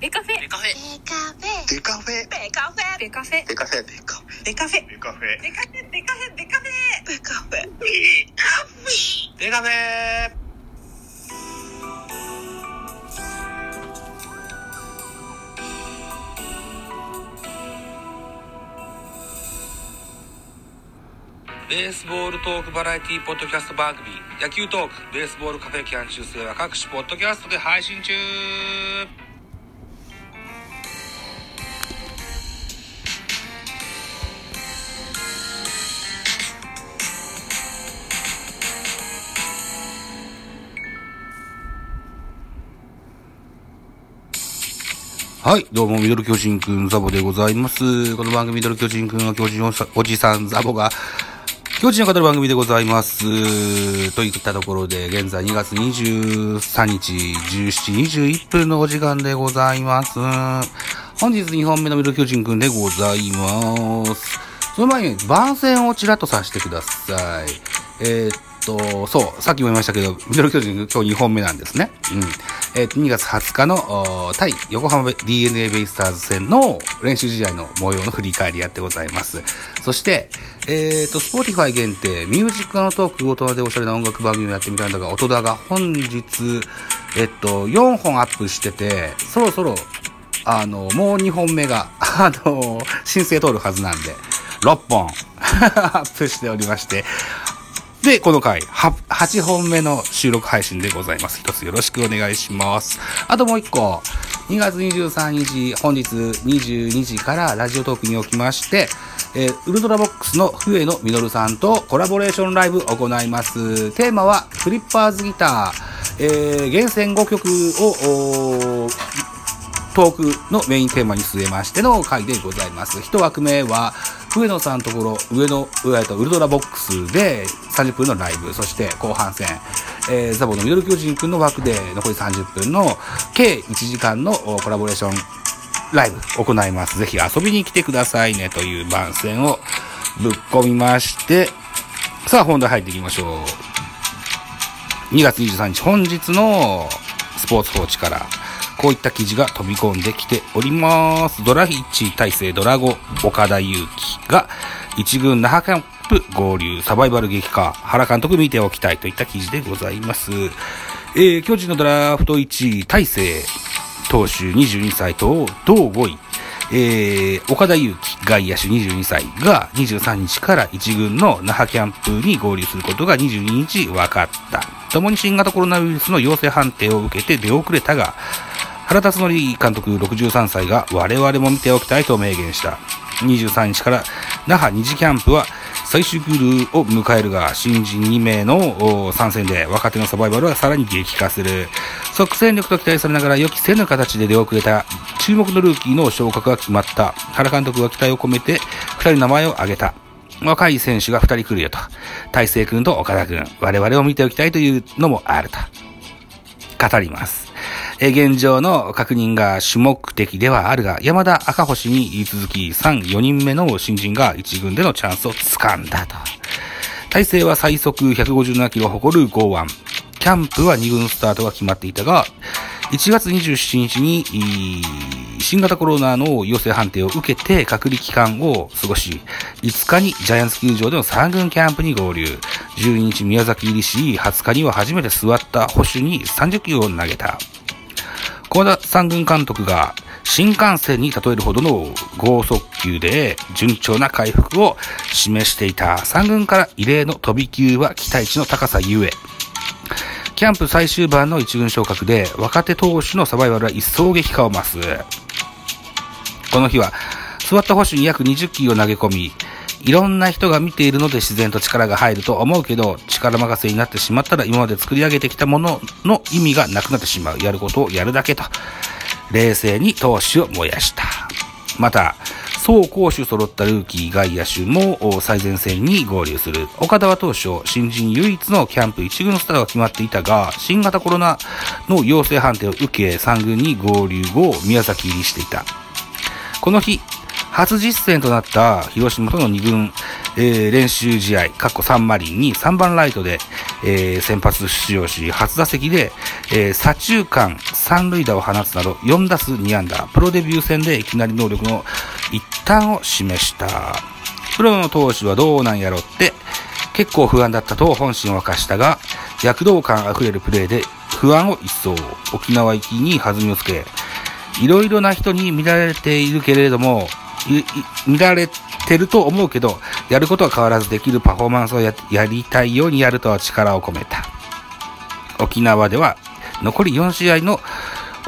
ベカフェ。ベカフェ。ベカフェ。ベカフェ。ベカフェ。ベカフェ。ベカフェ。ベカフェ。ベカフェ。ベカフェ。ベカフェ。ベカフェ。ベカフェ。ベカフェ。ベカフェ。ベカフェベースボールトークバラエティポッドキャスト番組。野球トークベースボールカフェキャン中世は各種ポッドキャストで配信中はい、どうも、ミドル巨人くんザボでございます。この番組、ミドル巨人くんは巨人おおじさんザボが、巨人を語る番組でございます。といったところで、現在2月23日、17時21分のお時間でございます。本日2本目のミドル巨人くんでございます。その前に番宣をちらっとさせてください。えーと、そう、さっきも言いましたけど、ミドル巨人今日2本目なんですね。うん。えーっと、2月20日の対横浜 DNA ベイスターズ戦の練習試合の模様の振り返りやってございます。そして、えーっと、 Spotify 限定、ミュージックのトーク大人でおしゃれな音楽番組をやってみたんだが、音だが本日、えっと、4本アップしてて、そろそろあの、もう2本目が、あの、申請通るはずなんで、6本 アップしておりまして、で、この回、は8本目の収録配信でございます。一つよろしくお願いします。あともう一個、2月23日、本日22時からラジオトークにおきまして、えーウルトラボックスの笛野実さんとコラボレーションライブを行います。テーマは、フリッパーズギター、えー厳選5曲を、トークのメインテーマに据えましての回でございます。一枠目は、上野さんのところ、上野、えっと、ウルトラボックスで30分のライブ、そして後半戦、えー、ザボのミドル巨人くんの枠で残り30分の計1時間のコラボレーションライブ行います。ぜひ遊びに来てくださいねという番宣をぶっ込みまして、さあ本題入っていきましょう。2月23日本日のスポーツ報知からこういった記事が飛び込んできております。ドラ1体制ドラゴ岡田祐希が一軍那覇キャンプ合流サバイバル激化原監督見ておきたいといった記事でございます。えー、巨人のドラフト1位大勢投手22歳と同5位えー、岡田祐希外野手22歳が23日から1軍の那覇キャンプに合流することが22日分かった。共に新型コロナウイルスの陽性判定を受けて出遅れたが、原辰徳監督63歳が我々も見ておきたいと明言した。23日から那覇二次キャンプは最終クールを迎えるが、新人2名の参戦で若手のサバイバルはさらに激化する。即戦力と期待されながら予期せぬ形で出遅れた注目のルーキーの昇格が決まった。原監督は期待を込めて2人の名前を挙げた。若い選手が2人来るよと。大勢君と岡田君。我々を見ておきたいというのもあると。語ります。現状の確認が主目的ではあるが、山田赤星に言い続き、3、4人目の新人が1軍でのチャンスを掴んだと。大勢は最速157キロを誇る剛腕。キャンプは2軍スタートが決まっていたが、1月27日に、新型コロナの陽性判定を受けて隔離期間を過ごし、5日にジャイアンツ球場での3軍キャンプに合流。12日宮崎入りし、20日には初めて座った保守に30球を投げた。小田三軍監督が新幹線に例えるほどの剛速球で順調な回復を示していた三軍から異例の飛び級は期待値の高さゆえ。キャンプ最終盤の一軍昇格で若手投手のサバイバルは一層激化を増す。この日は座った保守に約20球を投げ込み、いろんな人が見ているので自然と力が入ると思うけど、力任せになってしまったら今まで作り上げてきたものの意味がなくなってしまう。やることをやるだけと。冷静に闘志を燃やした。また、総攻守揃ったルーキー外野手も最前線に合流する。岡田は当初、新人唯一のキャンプ1軍スターが決まっていたが、新型コロナの陽性判定を受け、3軍に合流後、宮崎入りしていた。この日、初実戦となった広島との2軍えー練習試合、過去サンマリンに3番ライトで、えー先発出場し、初打席で、えー左中間三塁打を放つなど4打数2安打、プロデビュー戦でいきなり能力の一端を示した。プロの投手はどうなんやろって、結構不安だったと本心を明かしたが、躍動感あふれるプレーで不安を一掃。沖縄行きに弾みをつけ、いろいろな人に見られているけれども、見られてると思うけど、やることは変わらずできるパフォーマンスをやりたいようにやるとは力を込めた。沖縄では残り4試合の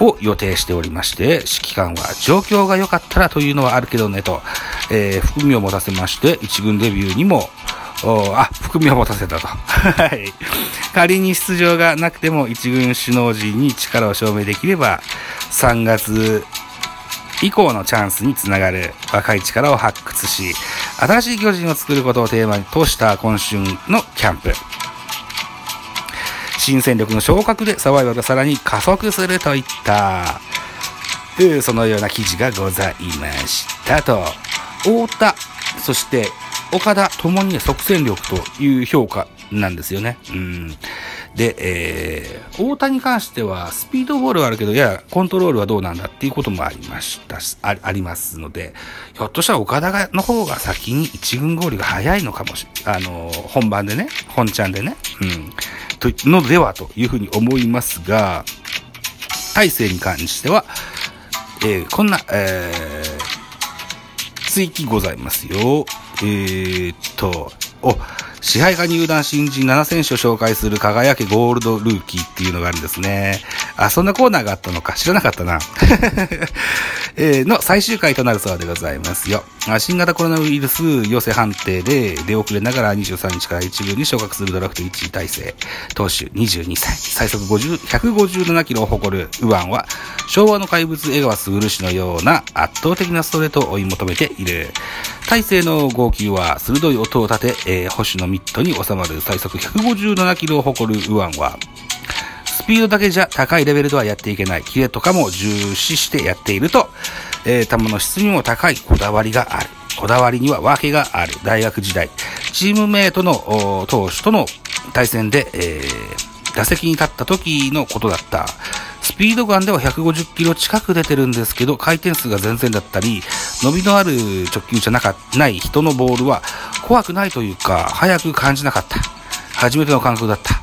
を予定しておりまして、指揮官は状況が良かったらというのはあるけどねと、えー含みを持たせまして、一軍デビューにも、おあ、含みを持たせたと。はい。仮に出場がなくても一軍首脳陣に力を証明できれば、3月以降のチャンスにつながる若い力を発掘し、新しい巨人を作ることをテーマにとした今春のキャンプ。新戦力の昇格でサバイバルさらに加速するといった、そのような記事がございましたと。太田、そして岡田ともに即戦力という評価なんですよね。うん。で、えー、太田に関しては、スピードボールはあるけど、いや、コントロールはどうなんだっていうこともありましたし、あありますので、ひょっとしたら岡田がの方が先に一軍ゴールが早いのかもしれあのー本番でね、本ちゃんでね、うん、と、のではというふうに思いますが、大勢に関しては、えーこんな、えー、追記ございますよ。えーっと、お、支配下入団新人7選手を紹介する輝けゴールドルーキーっていうのがあるんですね。あ、そんなコーナーがあったのか知らなかったな。えーの最終回となるそうでございますよ。新型コロナウイルス陽性判定で出遅れながら23日から1軍に昇格するドラフト1位体制。投手22歳。最速50 157キロを誇る右腕は昭和の怪物江川卓氏のような圧倒的なストレートを追い求めている。大勢の号泣は鋭い音を立て、えー保守のミットに収まる最速157キロを誇る右腕は、スピードだけじゃ高いレベルではやっていけない。キレとかも重視してやっていると、えー球の質にも高いこだわりがある。こだわりには訳がある。大学時代、チームメイトの投手との対戦で、えー打席に立った時のことだった。スピードガンでは150キロ近く出てるんですけど、回転数が全然だったり、伸びのある直球じゃなかない人のボールは怖くないというか、速く感じなかった。初めての感覚だった。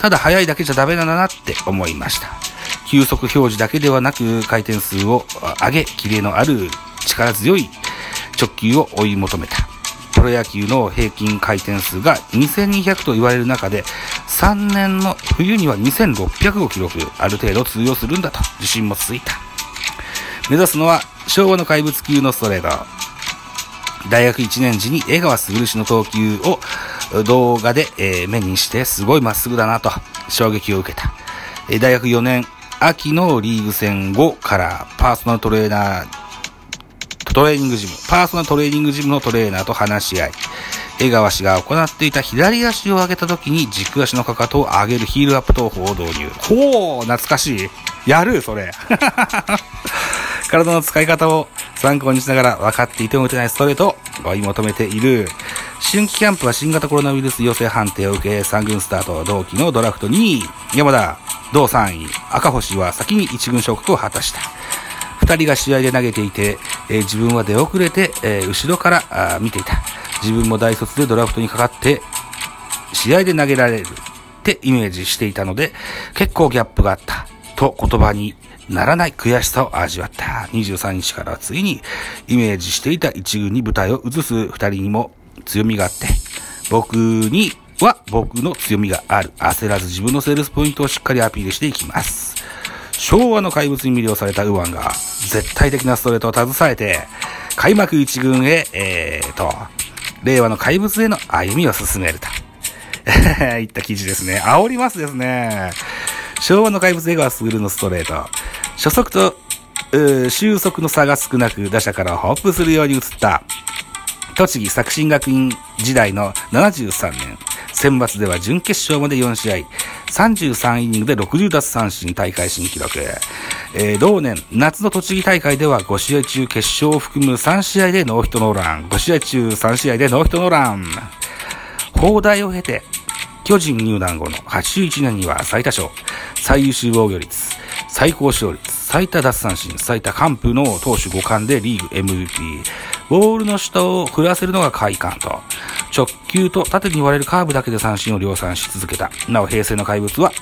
ただ速いだけじゃダメだなって思いました。球速表示だけではなく回転数を上げ、キレのある力強い直球を追い求めた。プロ野球の平均回転数が2200と言われる中で、3年の冬には2600を記録、ある程度通用するんだと自信もついた。目指すのは昭和の怪物級のストレート。大学1年時に江川卓氏の投球を動画で、え目にしてすごいまっすぐだなと衝撃を受けた。え大学4年秋のリーグ戦後からパーソナルトレーナー、トレーニングジム、パーソナルトレーニングジムのトレーナーと話し合い、江川氏が行っていた左足を上げた時に軸足のかかとを上げるヒールアップ投法を導入。ほう懐かしい。やるそれ。体の使い方を参考にしながら分かっていても打てないストレートを追い求めている。春季キャンプは新型コロナウイルス陽性判定を受け、3軍スタート、同期のドラフト2位、山田、同3位、赤星は先に1軍昇格を果たした。二人が試合で投げていて、えー自分は出遅れて、えー後ろからあ見ていた。自分も大卒でドラフトにかかって、試合で投げられるってイメージしていたので、結構ギャップがあった。と言葉にならない悔しさを味わった。23日からついにイメージしていた一軍に舞台を移す二人にも強みがあって、僕には僕の強みがある。焦らず自分のセールスポイントをしっかりアピールしていきます。昭和の怪物に魅了された右腕が、絶対的なストレートを携えて、開幕一軍へ、えーと、令和の怪物への歩みを進めると。いった記事ですね。煽りますですね。昭和の怪物江川卓のストレート。初速と、収束の差が少なく、打者からホップするように移った。栃木作新学院時代の73年、選抜では準決勝まで4試合、33イニングで60奪三振大会新記録。えー、同年、夏の栃木大会では5試合中決勝を含む3試合でノーヒットノーラン。5試合中3試合でノーヒットノーラン。放題を経て、巨人入団後の81年には最多勝、最優秀防御率、最高勝率、最多奪三振、最多完封の投手5冠でリーグ MVP。ボールの下を振らせるのが快感と、直球と縦に割れるカーブだけで三振を量産し続けた。なお、平成の怪物は、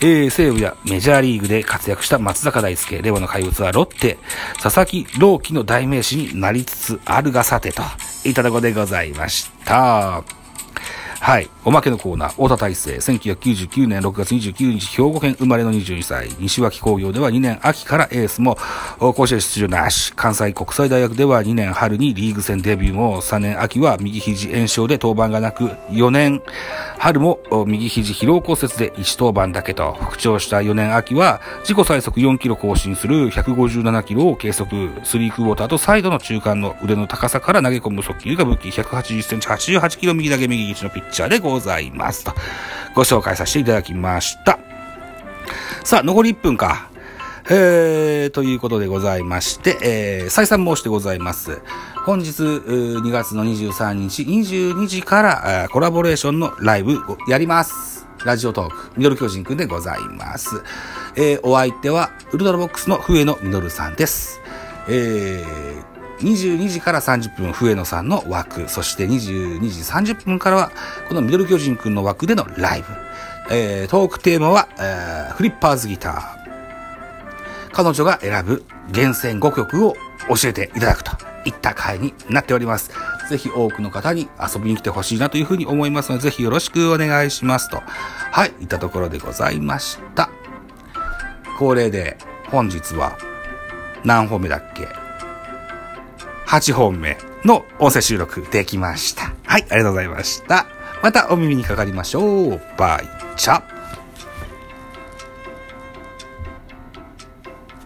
えー、西武やメジャーリーグで活躍した松坂大輔。レオの怪物はロッテ、佐々木朗希の代名詞になりつつあるがさてと、いただこでございました。はい。おまけのコーナー、太田大成、1999年6月29日、兵庫県生まれの22歳。西脇工業では2年秋からエースも、甲子園出場なし。関西国際大学では2年春にリーグ戦デビューも、3年秋は右肘炎症で登板がなく、4年春も右肘疲労骨折で1登板だけと、復調した4年秋は、自己最速4キロ更新する157キロを計測、スリークウォーターとサイドの中間の腕の高さから投げ込む速球が武器、180センチ88キロ右投げ右打ちのピッチャーでございますと、ご紹介させていただきました。さあ、残り1分か。えー、ということでございまして、えー、再三申してございます。本日、2月の23日、22時から、コラボレーションのライブをやります。ラジオトーク、ミドル巨人くんでございます。えー、お相手は、ウルトラボックスの笛野ミドルさんです。えー、22時から30分、笛野さんの枠、そして22時30分からは、このミドル巨人くんの枠でのライブ。えー、トークテーマは、えー、フリッパーズギター。彼女が選ぶ厳選5曲を教えていただくといった回になっております。ぜひ多くの方に遊びに来てほしいなというふうに思いますので、ぜひよろしくお願いしますと。はい、いったところでございました。恒例で本日は何本目だっけ？?8 本目の音声収録できました。はい、ありがとうございました。またお耳にかかりましょう。バイチャ。